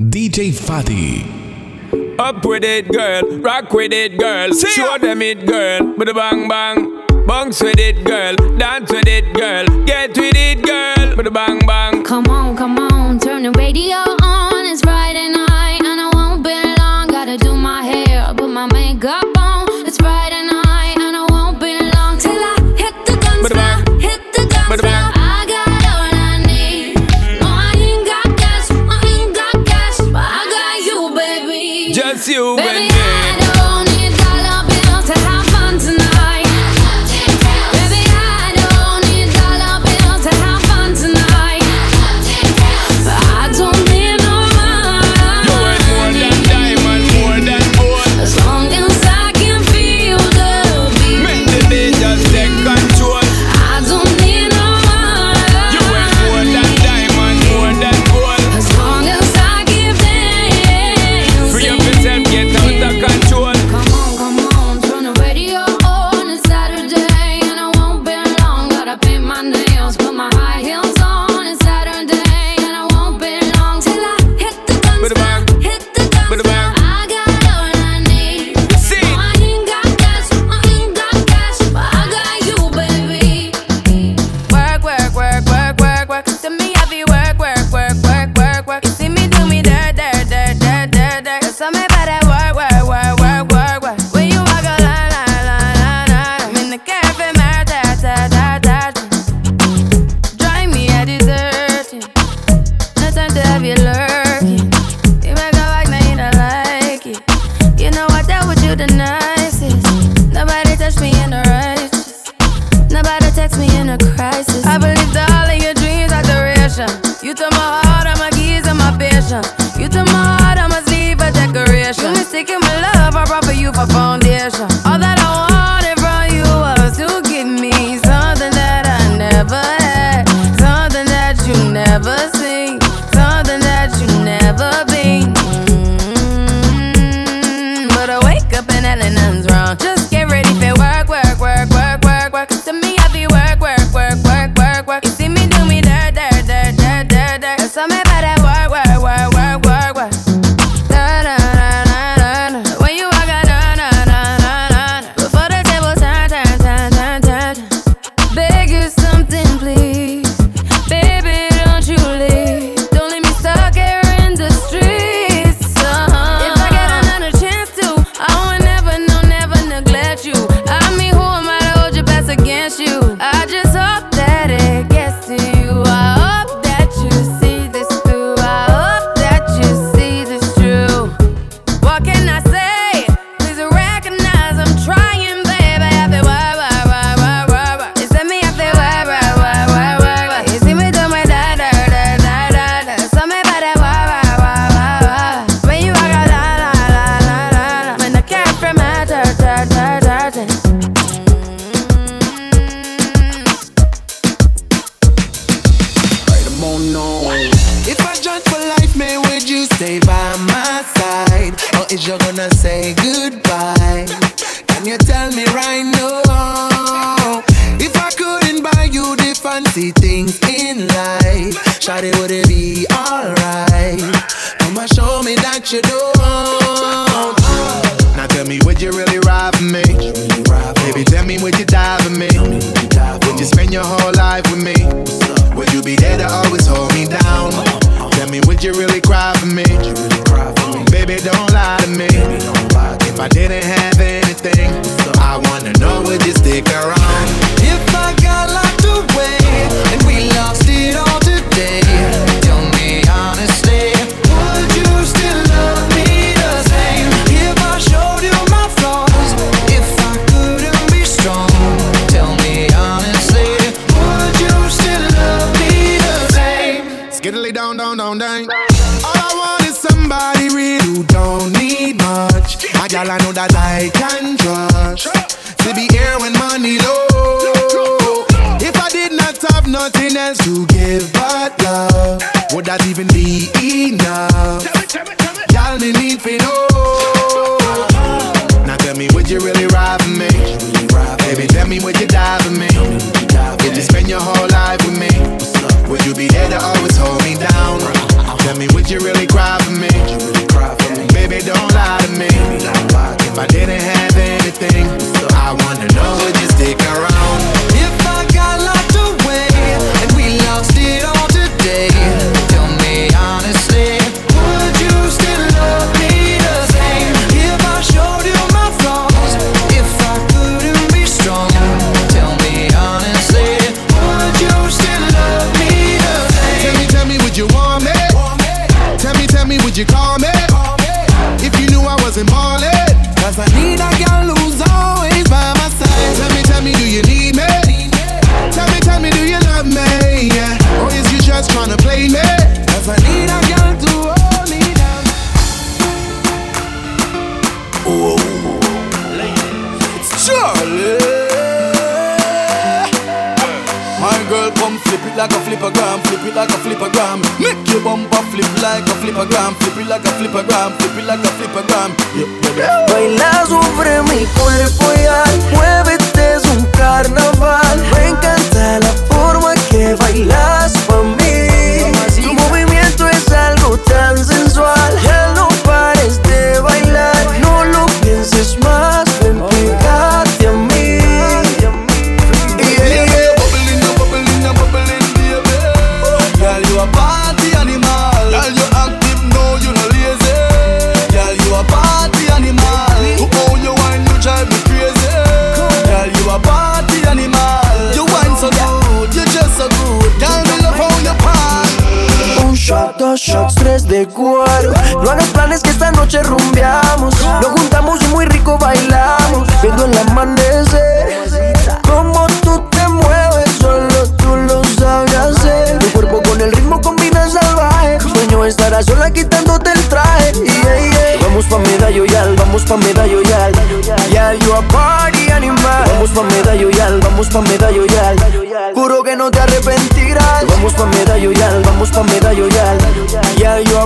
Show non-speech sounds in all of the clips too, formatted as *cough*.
DJ Fatty. Up with it, girl. Rock with it, girl. See Show them it, girl. With a bang bang. Bounce with it, girl. Dance with it, girl. Get with it, girl. With a bang bang. Come on, come on. Turn the radio you the nicest. Nobody touched me in a righteous. Nobody text me in a crisis. I believed all of your dreams are duration. You took my heart, all my keys, and my patience. You took my heart, I must leave a decoration. You mistaken my love, I brought for you for foundation. Shawty, would it be alright? Come and show me that you do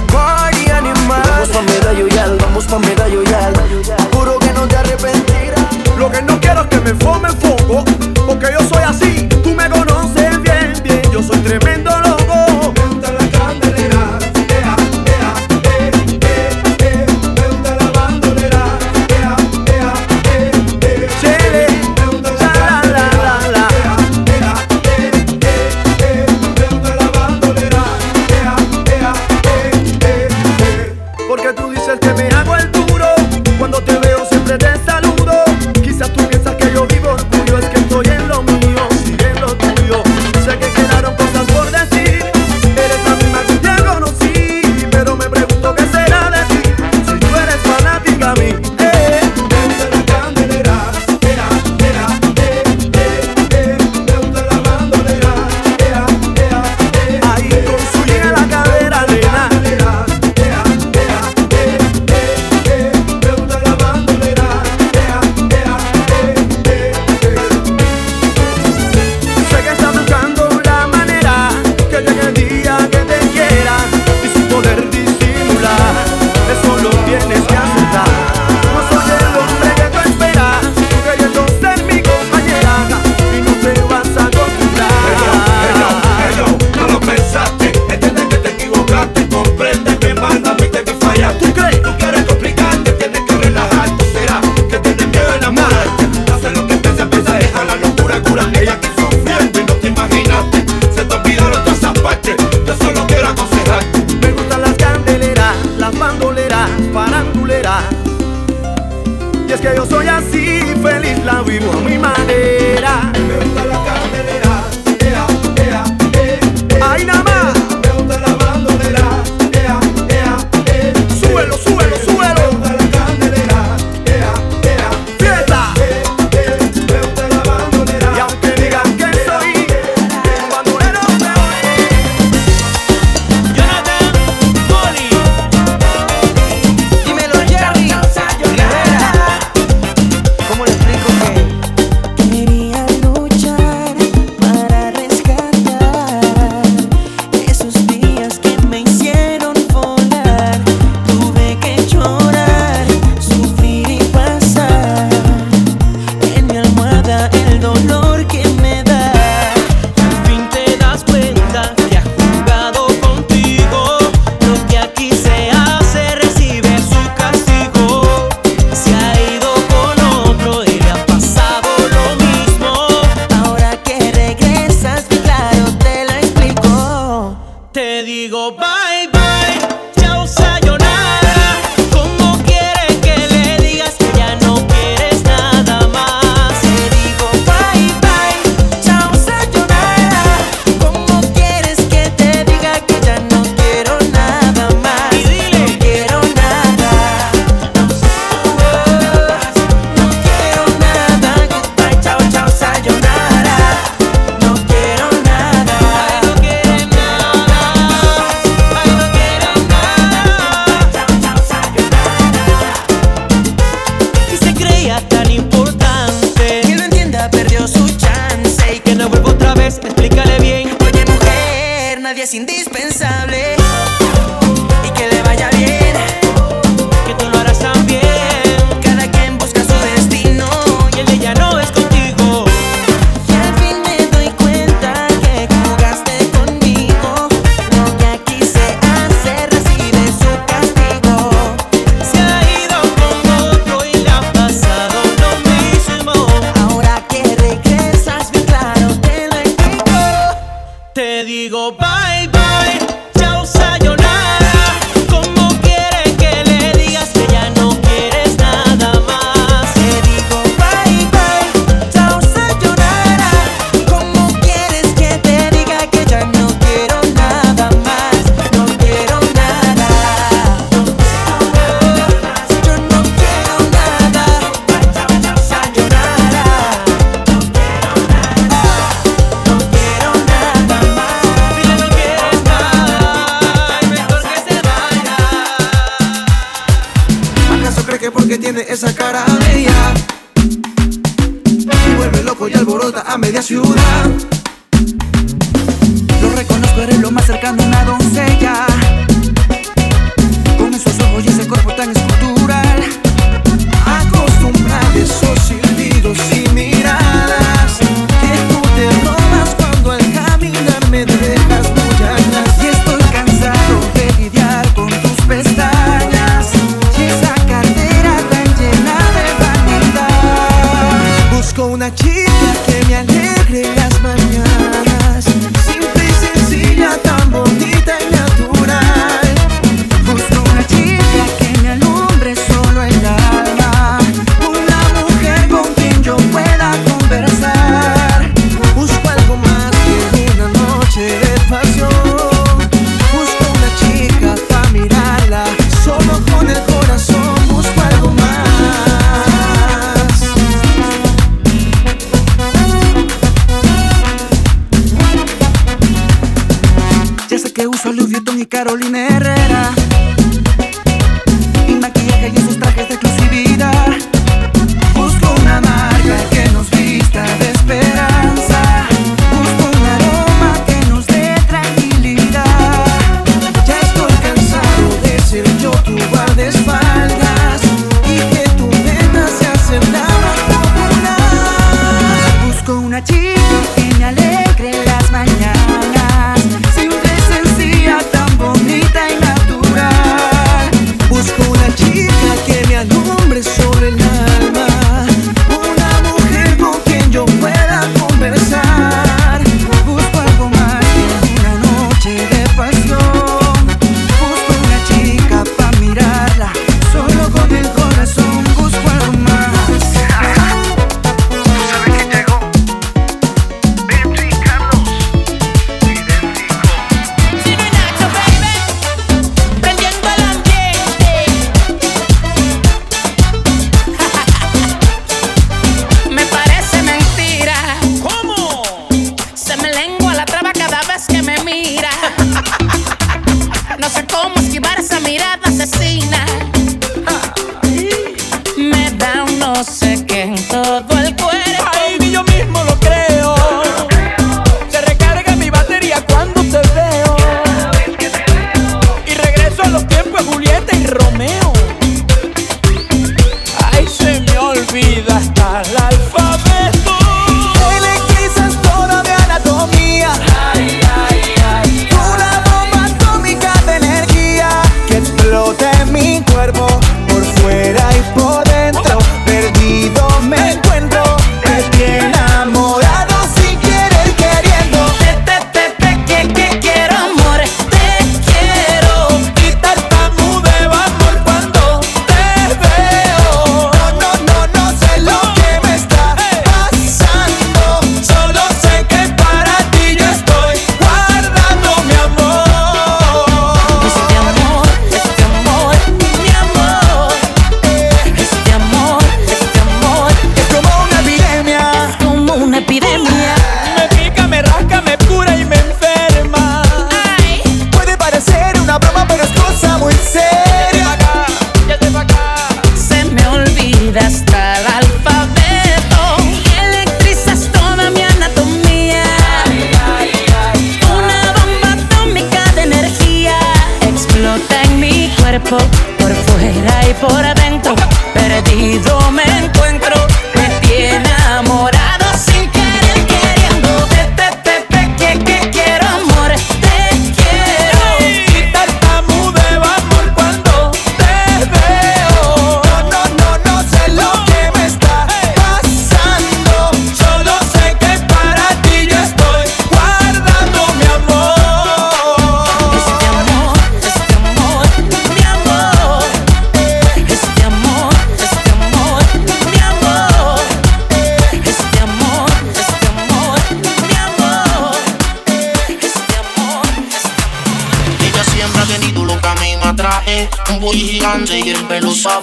party animal. Vamos pa' medallo vamos pa' medallo Juro que no te arrepentirás. Lo que no quiero es que me fome fogo, porque yo soy así. Es que yo soy así, feliz la vivo a mi manera. es indiscutible. Cómo esquivar esa mirada asesina.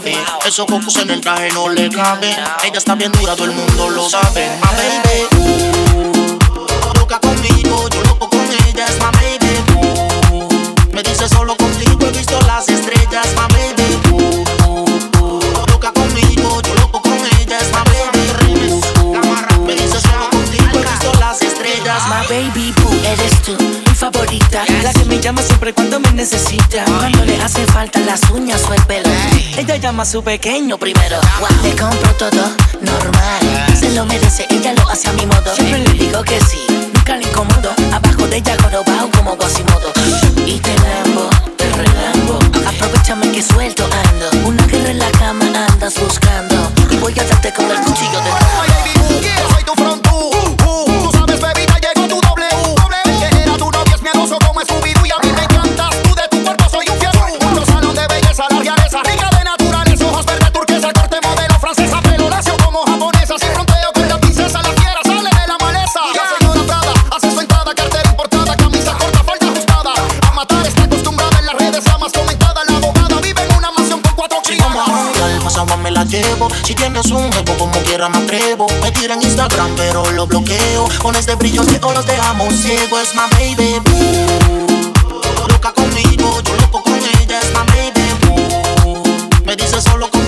suave. Esos cocos en el traje no le caben. Ella está bien dura, todo el mundo lo sabe. A baby. llama a su pequeño primero. Le compro todo normal. Se lo merece, ella lo hace a mi modo. Siempre le digo que sí, nunca le incomodo. Abajo de ella bajo como Quasimodo. Y te lambo, te relambo. Aprovechame que suelto ando. Una guerra en la cama andas buscando. me atrevo. Me tiran Instagram, pero lo bloqueo. Con este brillo o los dejamos ciego. Es my baby boo. Loca conmigo, yo loco con ella. Es my baby boo. Me dice solo con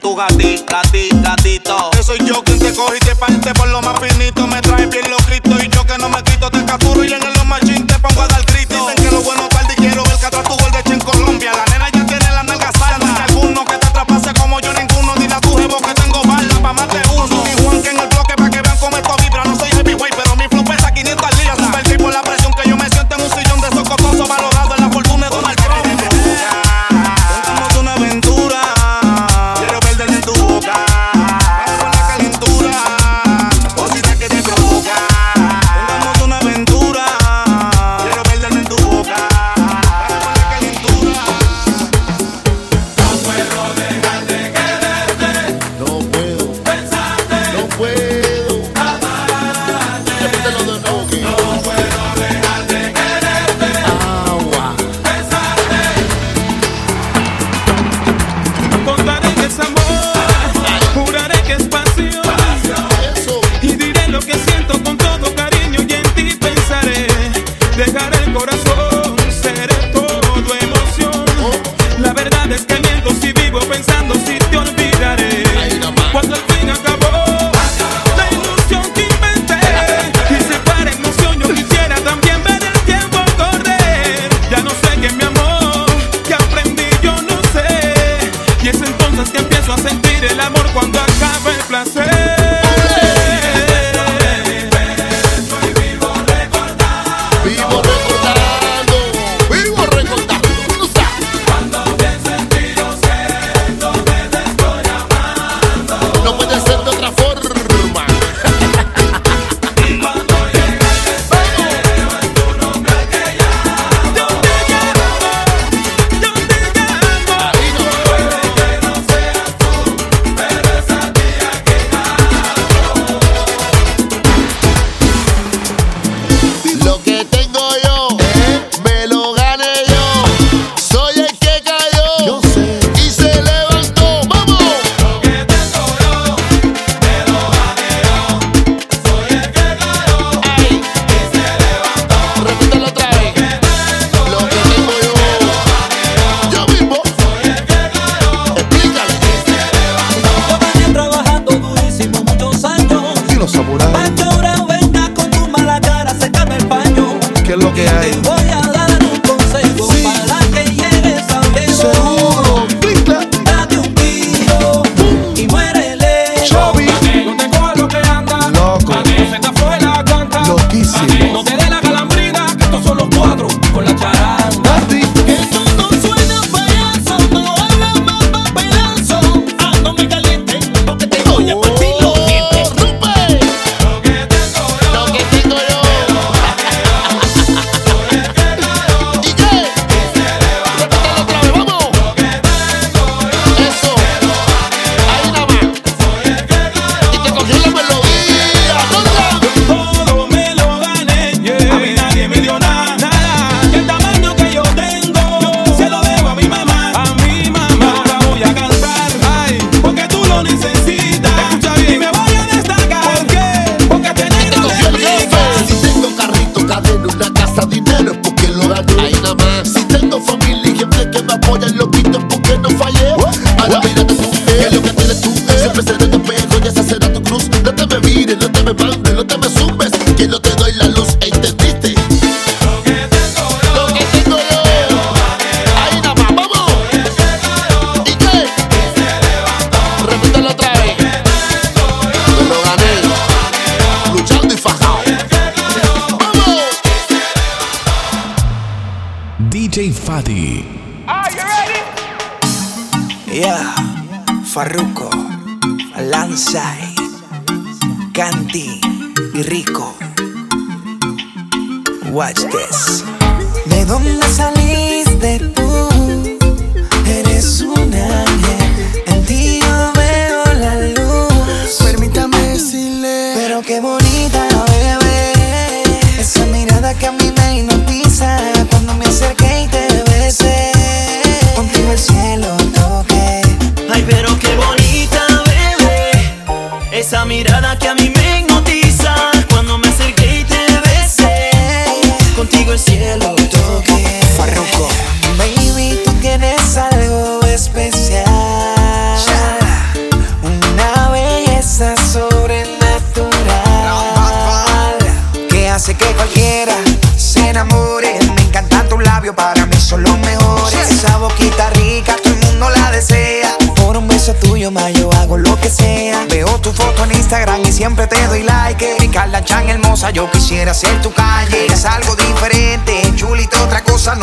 tu gatita, gatito. Que soy yo quien te coge y te parte por lo más.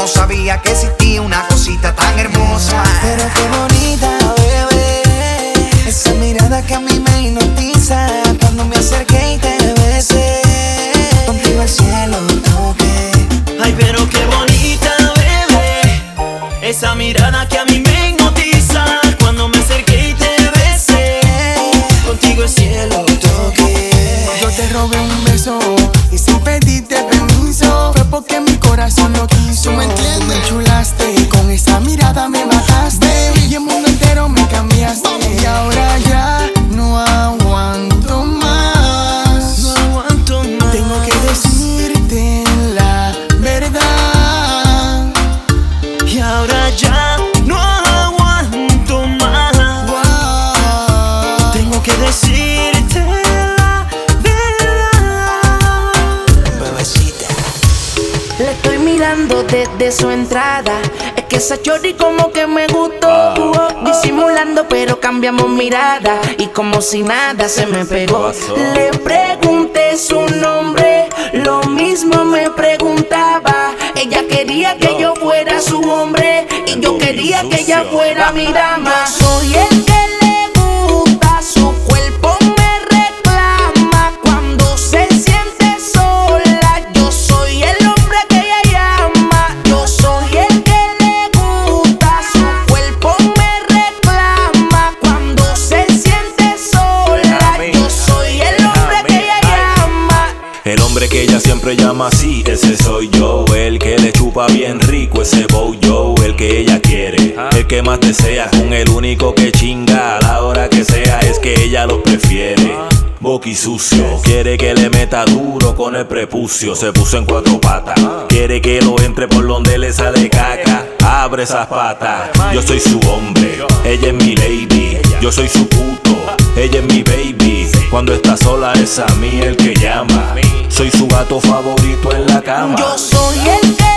sabía que existía una cosita tan hermosa. Pero su entrada. Es que esa chori como que me gustó. Disimulando, pero cambiamos mirada. Y como si nada se me pegó. Le pregunté su nombre. Lo mismo me preguntaba. Ella quería que yo fuera su hombre. Y yo quería que ella fuera mi dama. *laughs* que más desea, con el único que chinga a la hora que sea, es que ella los prefiere. Boqui sucio, quiere que le meta duro con el prepucio, se puso en cuatro patas. Quiere que lo entre por donde le sale caca, abre esas patas. Yo soy su hombre, ella es mi lady, yo soy su puto, ella es mi baby. Cuando está sola es a mí el que llama, soy su gato favorito en la cama. Yo soy el que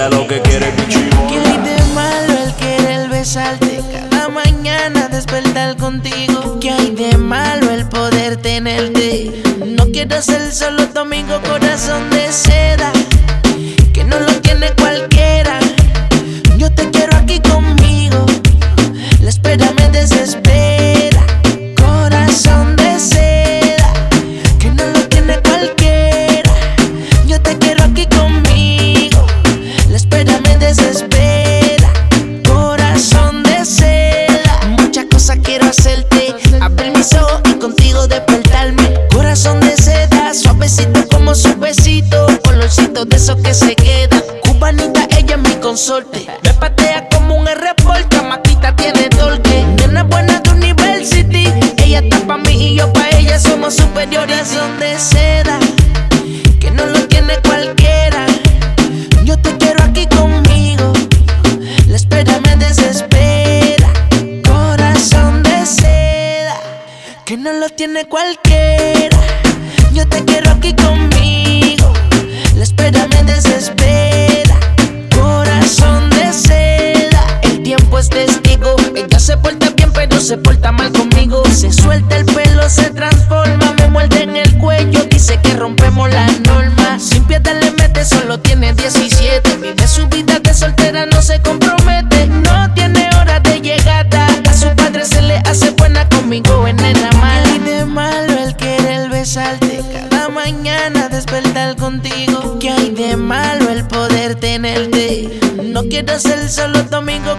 Ella lo que quiere es mi ¿Qué hay de malo el querer besarte cada mañana despertar contigo? ¿Qué hay de malo el poder tenerte? No quiero ser solo amigo corazón de seda, que no lo tiene cualquiera. Yo te quiero aquí conmigo, la espera me desespera. Quiero ser solo tu amigo,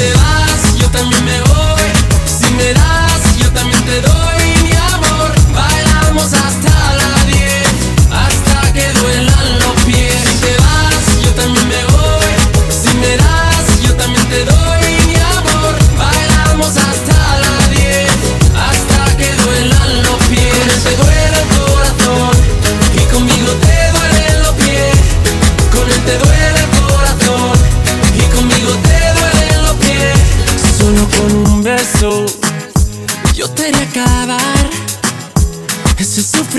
Te vas, yo también me voy. Si me das, yo también te doy mi amor. Bailamos hasta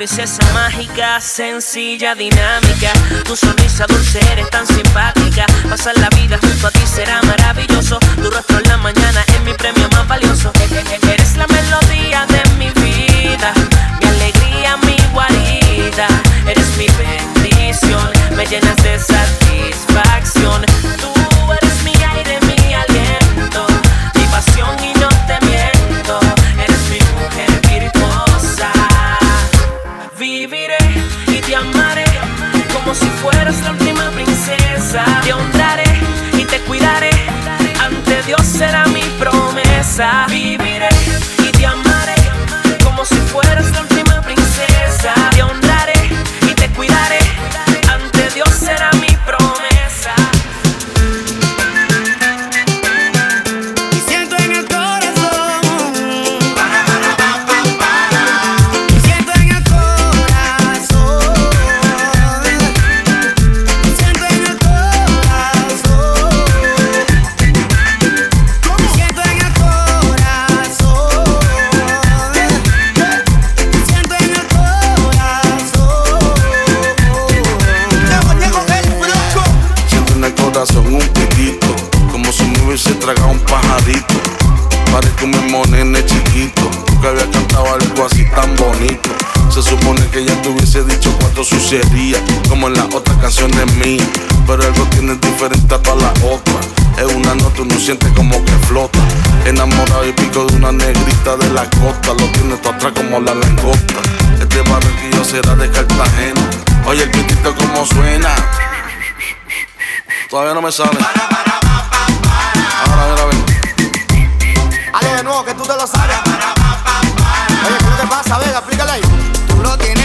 princesa mágica, sencilla, dinámica. Tu sonrisa dulce eres tan simpática. Pasar la vida junto a ti será maravilloso. Tu rostro en la mañana es mi premio más valioso. Eres la melodía de mi vida, mi alegría, mi guarida. Eres mi bendición, me llenas de satisfacción. Tú eres mi aire, mi aliento, mi pasión y como si fueras la última princesa. Te honraré y te cuidaré. Ante Dios será mi promesa. Viviré. Se supone que ya te hubiese dicho cuatro sucierías, como en las otras canciones mías. Pero algo tiene diferente a todas las otras. Es una nota, uno siente como que flota. Enamorado y pico de una negrita de la costa. Lo tiene todo atrás como la langosta. Este barranquillo será de Cartagena. Oye, el pitito como suena. Todavía no me sale. Ahora, mira, ven. Ale de nuevo, que tú te lo sabes. Oye, ¿qué te pasa? Venga, explícale ahí. Tú lo tienes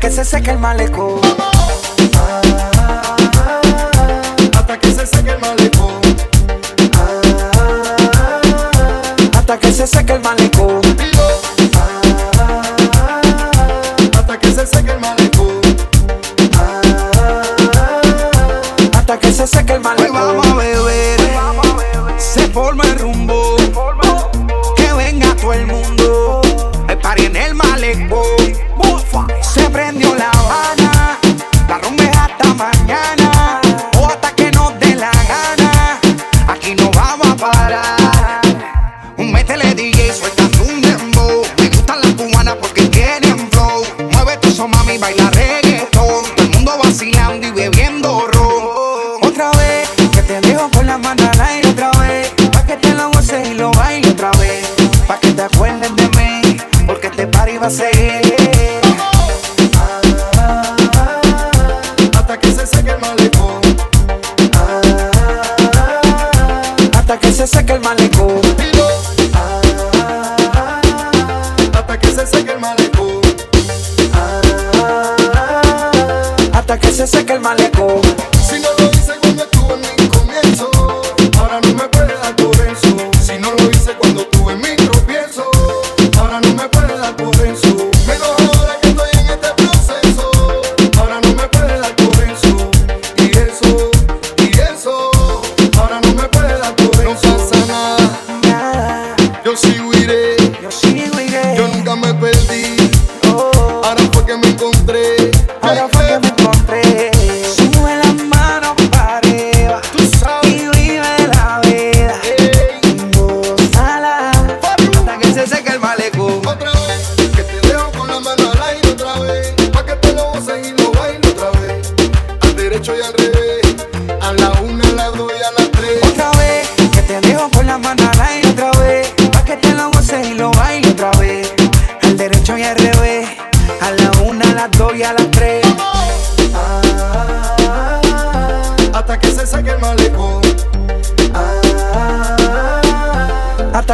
Hasta que se seque el malecón. Hasta que se seque el malecón. Hasta que se seque el malecón. Hasta que se seque el malecón. Hasta que se seque el malecón. Hoy vamos a beber. Se forma el rumbo. Que venga todo el mundo. El party en el malecón. Se prendió la habana. La rumba hasta mañana.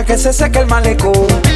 Que se seque el malecón.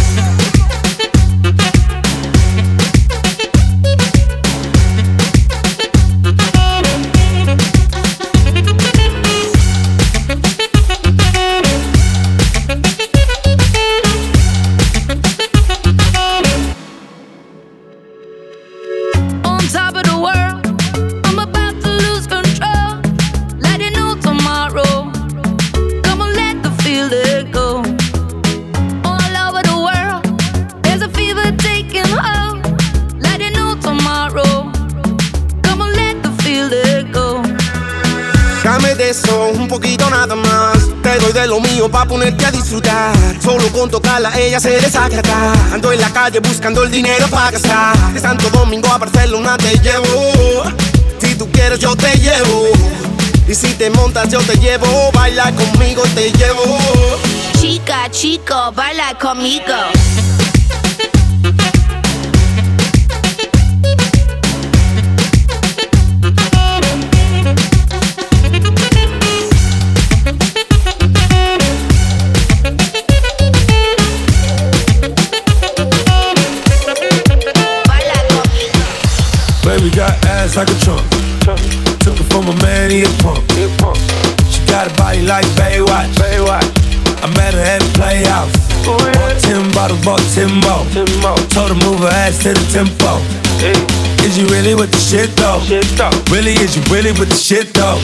Poquito nada más. Te doy de lo mío pa' ponerte a disfrutar. Solo con tocarla ella se desagrada. Ando en la calle buscando el dinero para gastar. De Santo Domingo a Barcelona te llevo. Si tú quieres yo te llevo. Y si te montas yo te llevo. Baila conmigo te llevo. Chica, chico, baila conmigo. Got ass like a trunk. Took it from a man, he a punk. She got a body like Baywatch. I met her at playhouse. Bought ten bottles, bought ten more. Told her move her ass to the tempo. Is you really with the shit though? Really, is you really with the shit though?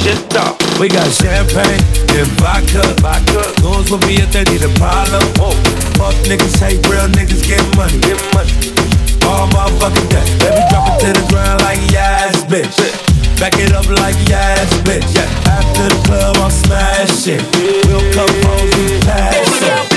We got champagne and vodka. Goons will be if they need a problem. Fuck niggas, hate real niggas. Get money. All motherfucking day. Baby, drop it to the ground like yes, bitch. Back it up like yes, bitch. Yeah. After the club, I'm smashing. We'll come home, we pass it.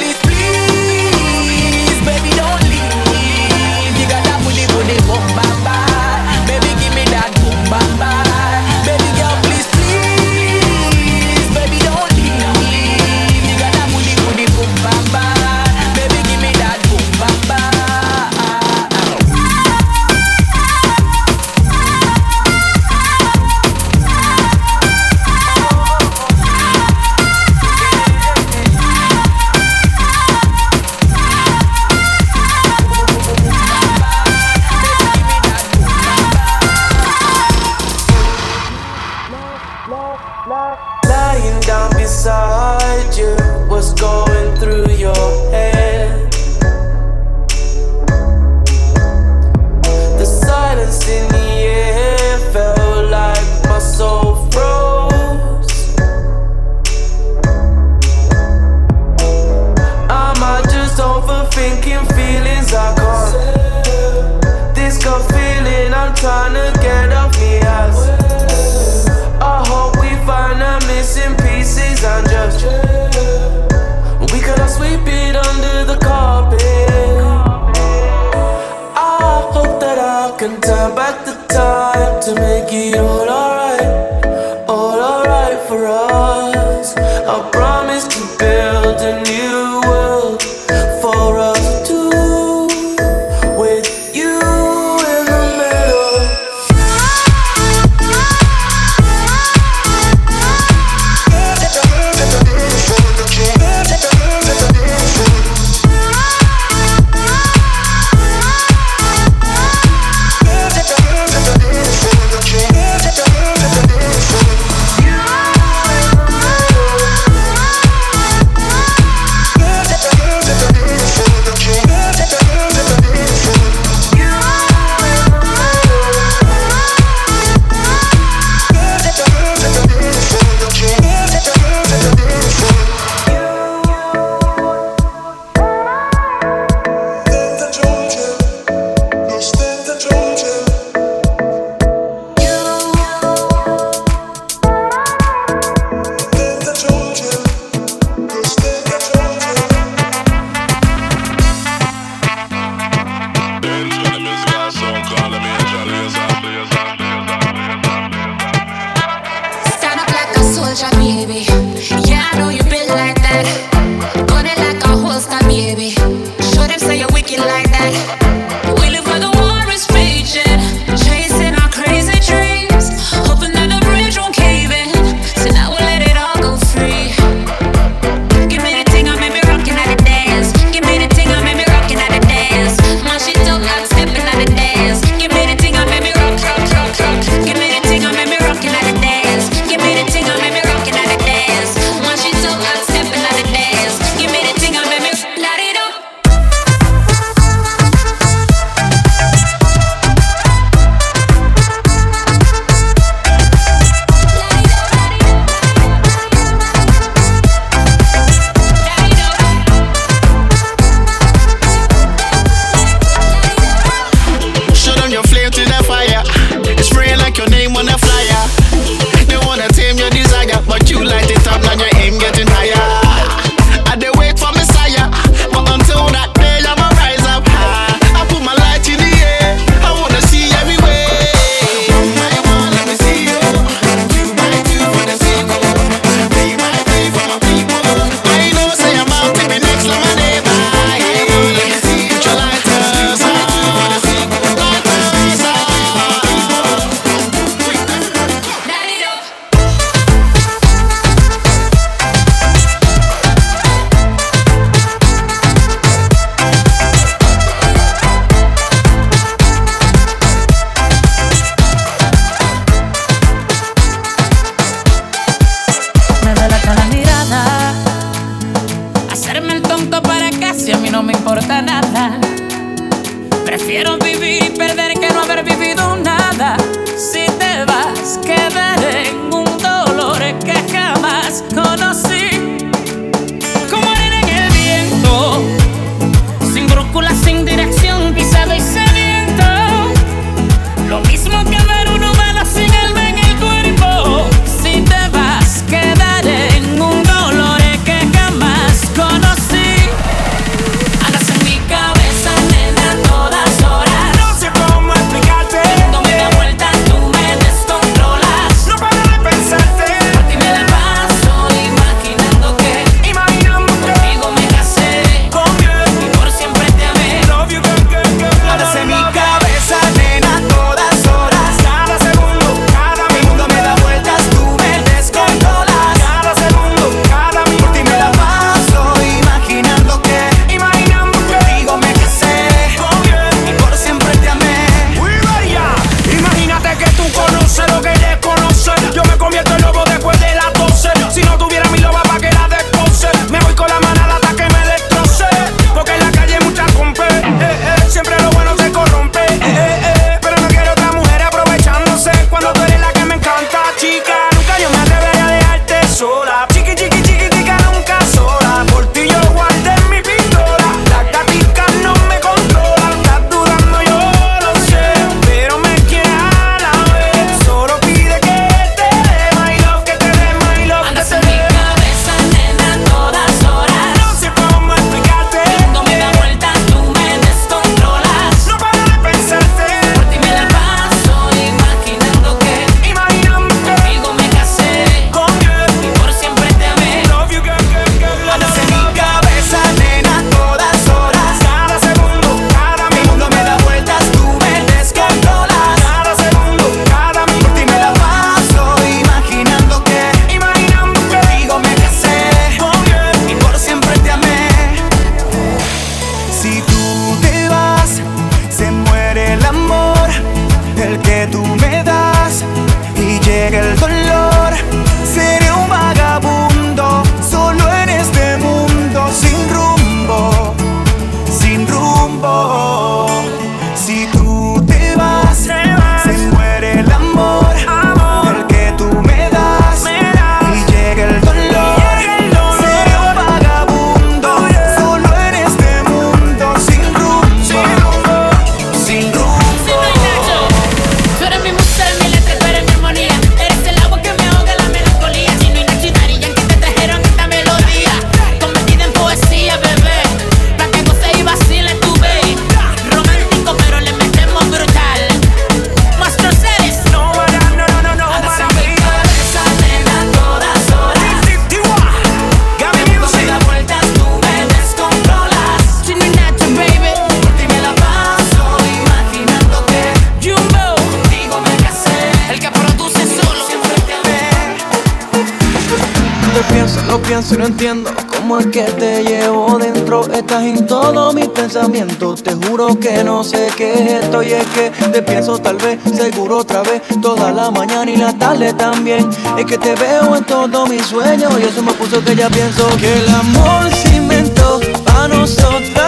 Si no entiendo cómo es que te llevo dentro, estás en todos mis pensamientos. Te juro que no sé qué es esto y es que te pienso tal vez, seguro otra vez, toda la mañana y la tarde también. Es que te veo en todos mis sueños y eso me puso que ya pienso que el amor se inventó para nosotros.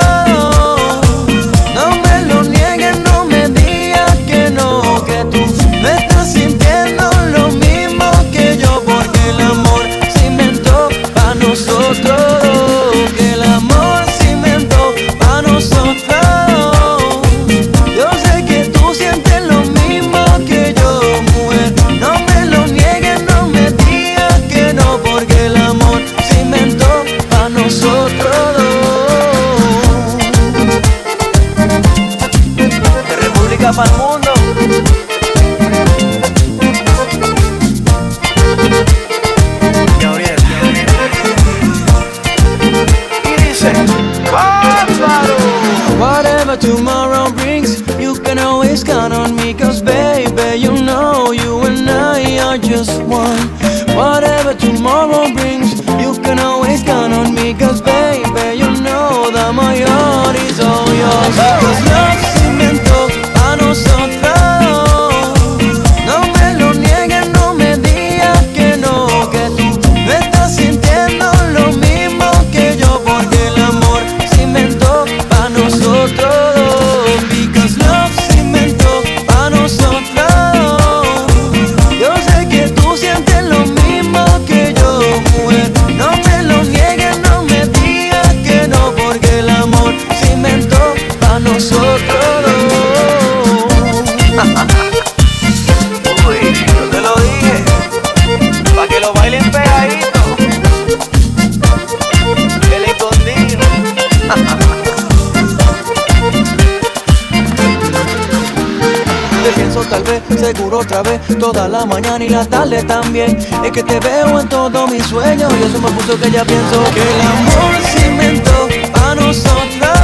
la mañana y la tarde también. Es que te veo en todos mis sueños y eso me puso que ya pienso que el amor se inventó a nosotros.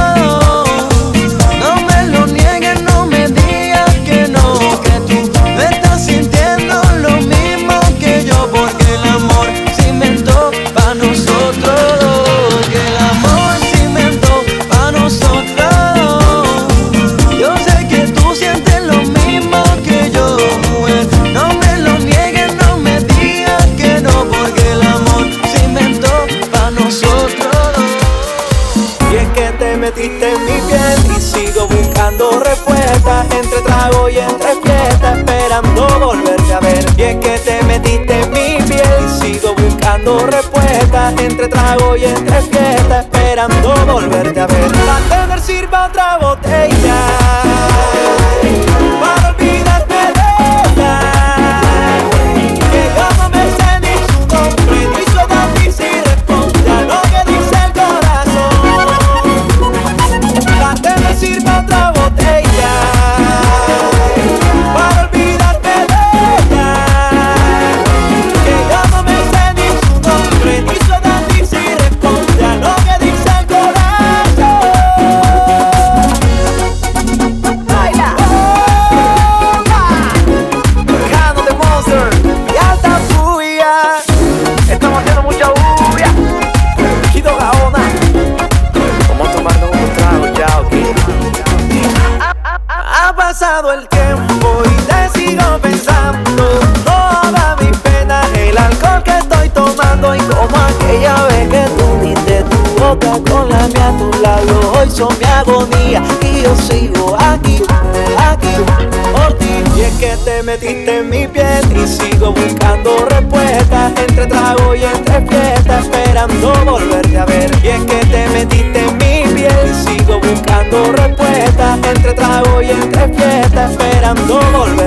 buscando respuesta entre trago y entre fiesta, esperando volverte a ver. Para tener sirva otra botella. estoy entre fiestas esperando volverte a ver. Y es que te metiste en mi piel y sigo buscando respuestas. Entre trago y entre fiestas esperando volverte